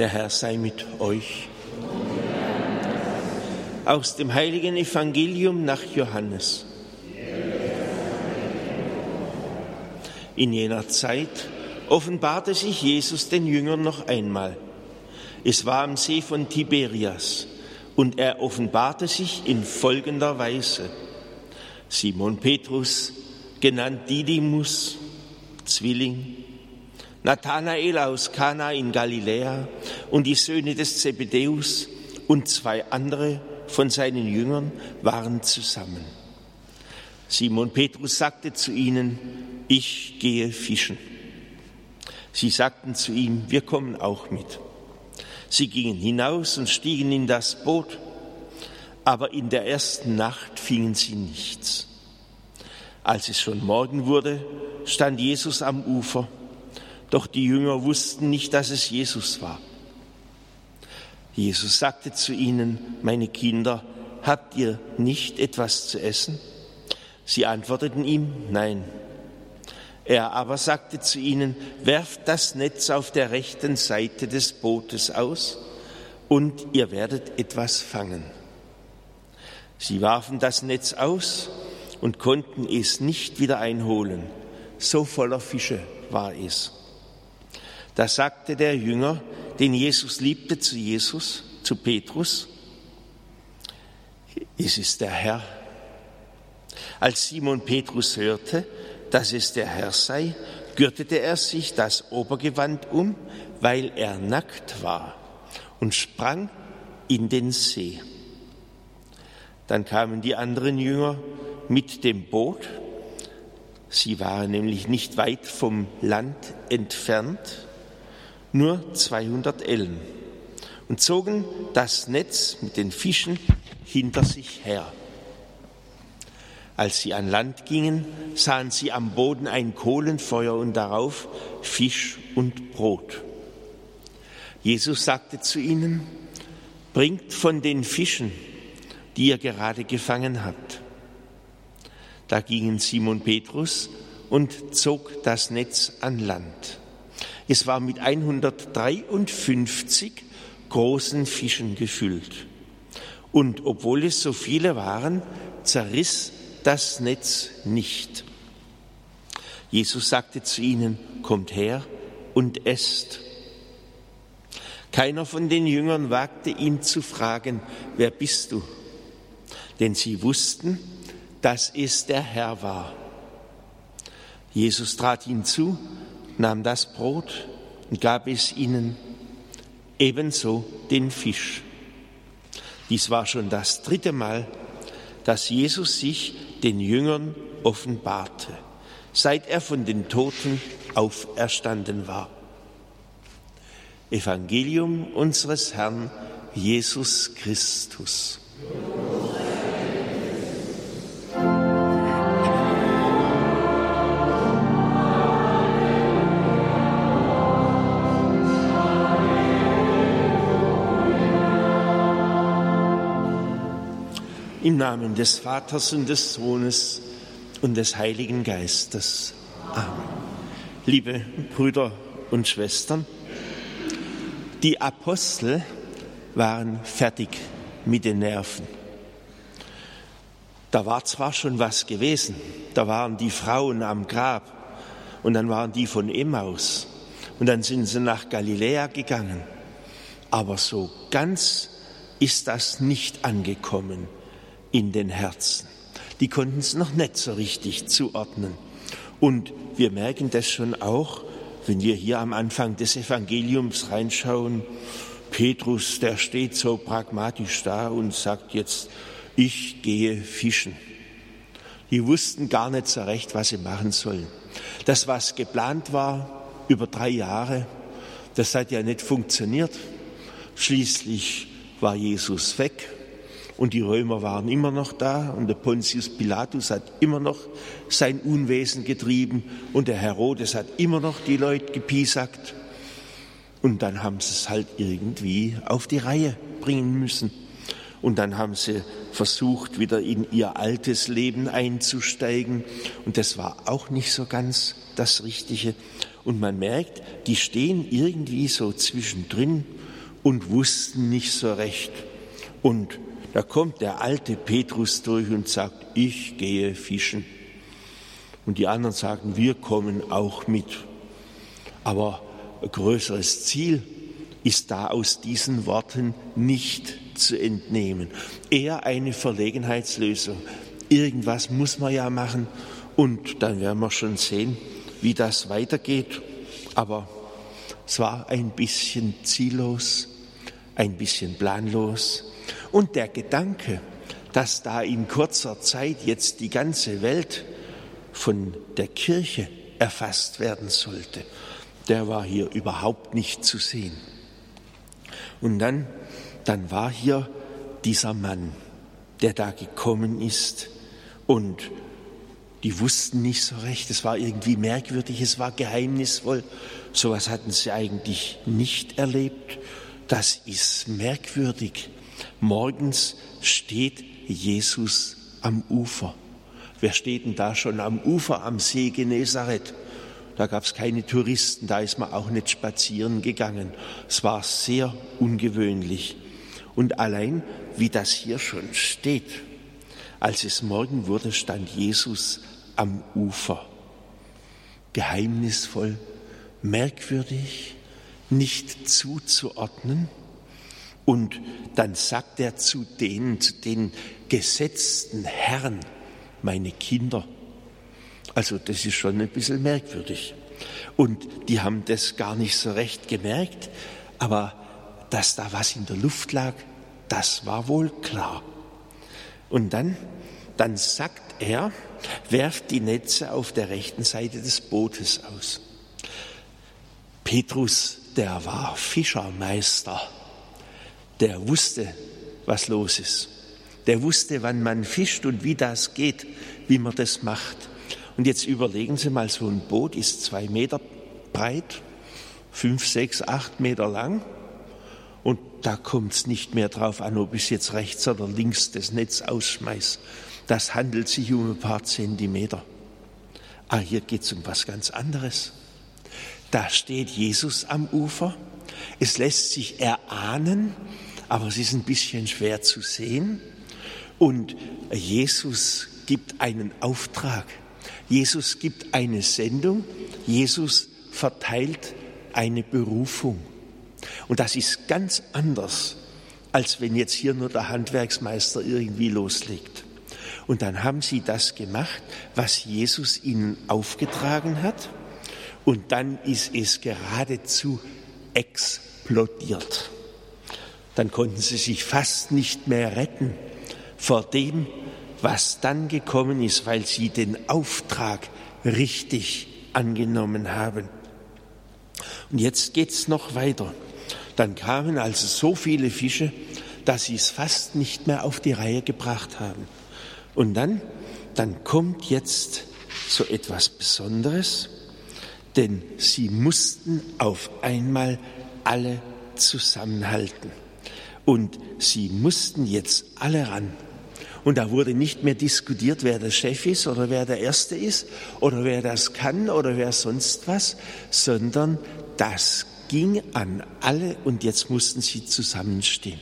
Der Herr sei mit euch. Aus dem heiligen Evangelium nach Johannes. In jener Zeit offenbarte sich Jesus den Jüngern noch einmal. Es war am See von Tiberias und er offenbarte sich in folgender Weise. Simon Petrus, genannt Didymus, Zwilling, Nathanael aus Kana in Galiläa und die Söhne des Zebedäus und zwei andere von seinen Jüngern waren zusammen. Simon Petrus sagte zu ihnen, ich gehe fischen. Sie sagten zu ihm, wir kommen auch mit. Sie gingen hinaus und stiegen in das Boot, aber in der ersten Nacht fingen sie nichts. Als es schon Morgen wurde, stand Jesus am Ufer, doch die Jünger wussten nicht, dass es Jesus war. Jesus sagte zu ihnen, meine Kinder, habt ihr nicht etwas zu essen? Sie antworteten ihm, nein. Er aber sagte zu ihnen, werft das Netz auf der rechten Seite des Bootes aus und ihr werdet etwas fangen. Sie warfen das Netz aus und konnten es nicht wieder einholen. So voller Fische war es. Da sagte der Jünger, den Jesus liebte, zu Jesus, zu Petrus, es ist der Herr. Als Simon Petrus hörte, dass es der Herr sei, gürtete er sich das Obergewand um, weil er nackt war, und sprang in den See. Dann kamen die anderen Jünger mit dem Boot. Sie waren nämlich nicht weit vom Land entfernt, nur 200 Ellen, und zogen das Netz mit den Fischen hinter sich her. Als sie an Land gingen, sahen sie am Boden ein Kohlenfeuer und darauf Fisch und Brot. Jesus sagte zu ihnen, bringt von den Fischen, die ihr gerade gefangen habt. Da gingen Simon Petrus und zog das Netz an Land. Es war mit 153 großen Fischen gefüllt. Und obwohl es so viele waren, zerriss das Netz nicht. Jesus sagte zu ihnen, kommt her und esst. Keiner von den Jüngern wagte ihn zu fragen, wer bist du? Denn sie wussten, dass es der Herr war. Jesus trat ihnen zu, nahm das Brot und gab es ihnen, ebenso den Fisch. Dies war schon das dritte Mal, dass Jesus sich den Jüngern offenbarte, seit er von den Toten auferstanden war. Evangelium unseres Herrn Jesus Christus. Namen des Vaters und des Sohnes und des Heiligen Geistes. Amen. Liebe Brüder und Schwestern, die Apostel waren fertig mit den Nerven. Da war zwar schon was gewesen, da waren die Frauen am Grab und dann waren die von Emmaus und dann sind sie nach Galiläa gegangen. Aber so ganz ist das nicht angekommen in den Herzen. Die konnten es noch nicht so richtig zuordnen. Und wir merken das schon auch, wenn wir hier am Anfang des Evangeliums reinschauen. Petrus, der steht so pragmatisch da und sagt jetzt, ich gehe fischen. Die wussten gar nicht so recht, was sie machen sollen. Das, was geplant war, über drei Jahre, das hat ja nicht funktioniert. Schließlich war Jesus weg und die Römer waren immer noch da und der Pontius Pilatus hat immer noch sein Unwesen getrieben und der Herodes hat immer noch die Leute gepiesackt. Und dann haben sie es halt irgendwie auf die Reihe bringen müssen. Und dann haben sie versucht, wieder in ihr altes Leben einzusteigen. Und das war auch nicht so ganz das Richtige. Und man merkt, die stehen irgendwie so zwischendrin und wussten nicht so recht. Und da kommt der alte Petrus durch und sagt, ich gehe fischen. Und die anderen sagen, wir kommen auch mit. Aber ein größeres Ziel ist da aus diesen Worten nicht zu entnehmen. Eher eine Verlegenheitslösung. Irgendwas muss man ja machen und dann werden wir schon sehen, wie das weitergeht. Aber es war ein bisschen ziellos, ein bisschen planlos. Und der Gedanke, dass da in kurzer Zeit jetzt die ganze Welt von der Kirche erfasst werden sollte, der war hier überhaupt nicht zu sehen. Und dann, dann war hier dieser Mann, der da gekommen ist und die wussten nicht so recht, es war irgendwie merkwürdig, es war geheimnisvoll. Sowas hatten sie eigentlich nicht erlebt. Das ist merkwürdig. Morgens steht Jesus am Ufer. Wer steht denn da schon am Ufer am See Genezareth? Da gab es keine Touristen, da ist man auch nicht spazieren gegangen. Es war sehr ungewöhnlich. Und allein, wie das hier schon steht, als es Morgen wurde, stand Jesus am Ufer. Geheimnisvoll, merkwürdig, nicht zuzuordnen. Und dann sagt er zu denen, zu den gesetzten Herren, meine Kinder, also das ist schon ein bisschen merkwürdig. Und die haben das gar nicht so recht gemerkt, aber dass da was in der Luft lag, das war wohl klar. Und dann, dann sagt er, werft die Netze auf der rechten Seite des Bootes aus. Petrus, der war Fischermeister, der wusste, was los ist. Der wusste, wann man fischt und wie das geht, wie man das macht. Und jetzt überlegen Sie mal, so ein Boot ist zwei Meter breit, fünf, sechs, acht Meter lang. Und da kommt es nicht mehr drauf an, ob ich jetzt rechts oder links das Netz ausschmeiß. Das handelt sich um ein paar Zentimeter. Ah, hier geht es um was ganz anderes. Da steht Jesus am Ufer. Es lässt sich erahnen, aber es ist ein bisschen schwer zu sehen. Und Jesus gibt einen Auftrag. Jesus gibt eine Sendung, Jesus verteilt eine Berufung. Und das ist ganz anders, als wenn jetzt hier nur der Handwerksmeister irgendwie loslegt. Und dann haben sie das gemacht, was Jesus ihnen aufgetragen hat. Und dann ist es geradezu explodiert. Dann konnten sie sich fast nicht mehr retten vor dem, was dann gekommen ist, weil sie den Auftrag richtig angenommen haben. Und jetzt geht's noch weiter. Dann kamen also so viele Fische, dass sie es fast nicht mehr auf die Reihe gebracht haben. Und dann, dann kommt jetzt so etwas Besonderes, denn sie mussten auf einmal alle zusammenhalten. Und sie mussten jetzt alle ran. Und da wurde nicht mehr diskutiert, wer der Chef ist oder wer der Erste ist oder wer das kann oder wer sonst was, sondern das ging an alle und jetzt mussten sie zusammenstehen.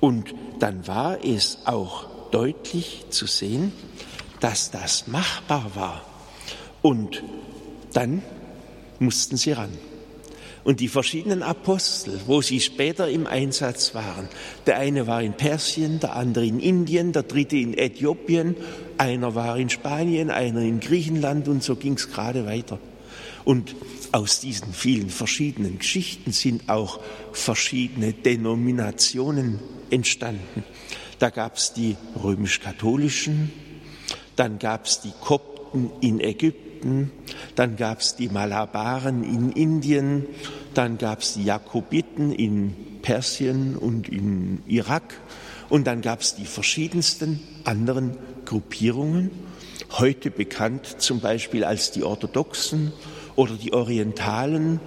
Und dann war es auch deutlich zu sehen, dass das machbar war. Und dann mussten sie ran und die verschiedenen Apostel, wo sie später im Einsatz waren. Der eine war in Persien, der andere in Indien, der dritte in Äthiopien, einer war in Spanien, einer in Griechenland und so ging es gerade weiter. Und aus diesen vielen verschiedenen Geschichten sind auch verschiedene Denominationen entstanden. Da gab es die römisch-katholischen, dann gab es die Kopten in Ägypten, Ägypten, dann gab es die Malabaren in Indien, dann gab es die Jakobiten in Persien und in Irak. Und dann gab es die verschiedensten anderen Gruppierungen, heute bekannt zum Beispiel als die Orthodoxen oder die Orientalen.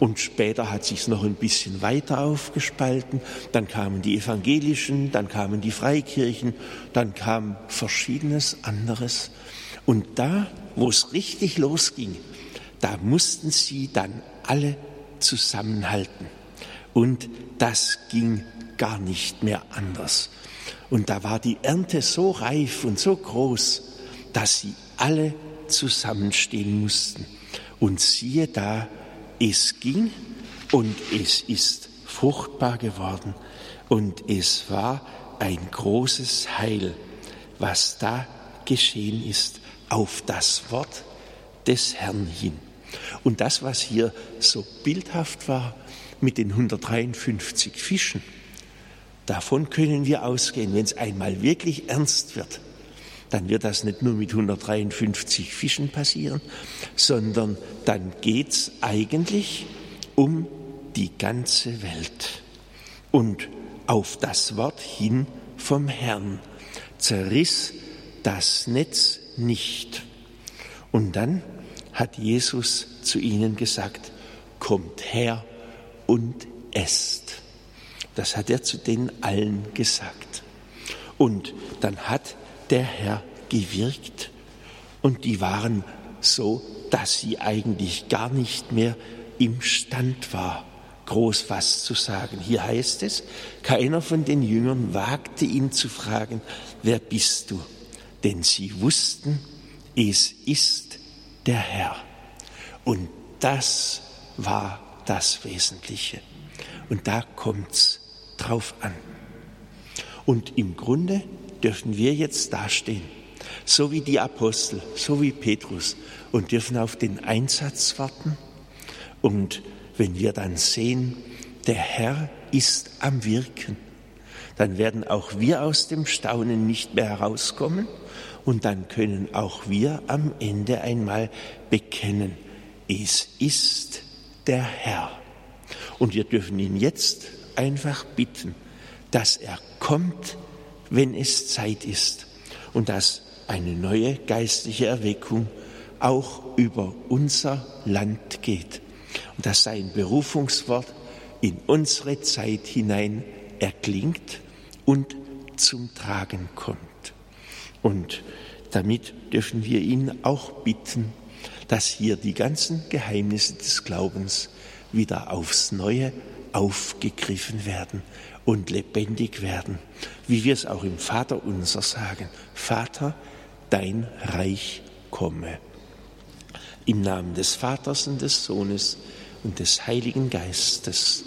Und später hat sich noch ein bisschen weiter aufgespalten. Dann kamen die Evangelischen, dann kamen die Freikirchen, dann kam verschiedenes anderes. Und da wo es richtig losging, da mussten sie dann alle zusammenhalten. Und das ging gar nicht mehr anders. Und da war die Ernte so reif und so groß, dass sie alle zusammenstehen mussten. Und siehe da, es ging und es ist fruchtbar geworden und es war ein großes Heil, was da geschehen ist auf das Wort des Herrn hin. Und das, was hier so bildhaft war mit den 153 Fischen, davon können wir ausgehen, wenn es einmal wirklich ernst wird, dann wird das nicht nur mit 153 Fischen passieren, sondern dann geht es eigentlich um die ganze Welt. Und auf das Wort hin vom Herrn zerriss das Netz nicht. Und dann hat Jesus zu ihnen gesagt, kommt her und esst. Das hat er zu den allen gesagt. Und dann hat der Herr gewirkt und die waren so, dass sie eigentlich gar nicht mehr imstand war, groß was zu sagen. Hier heißt es, keiner von den Jüngern wagte ihn zu fragen, wer bist du? Denn sie wussten, es ist der Herr. Und das war das Wesentliche. Und da kommt's drauf an. Und im Grunde dürfen wir jetzt dastehen, so wie die Apostel, so wie Petrus, und dürfen auf den Einsatz warten. Und wenn wir dann sehen, der Herr ist am Wirken, dann werden auch wir aus dem Staunen nicht mehr herauskommen. Und dann können auch wir am Ende einmal bekennen, es ist der Herr. Und wir dürfen ihn jetzt einfach bitten, dass er kommt, wenn es Zeit ist. Und dass eine neue geistliche Erweckung auch über unser Land geht. Und dass sein Berufungswort in unsere Zeit hinein erklingt und zum Tragen kommt. Und damit dürfen wir ihn auch bitten, dass hier die ganzen Geheimnisse des Glaubens wieder aufs Neue aufgegriffen werden und lebendig werden, wie wir es auch im Vater unser sagen. Vater, dein Reich komme. Im Namen des Vaters und des Sohnes und des Heiligen Geistes.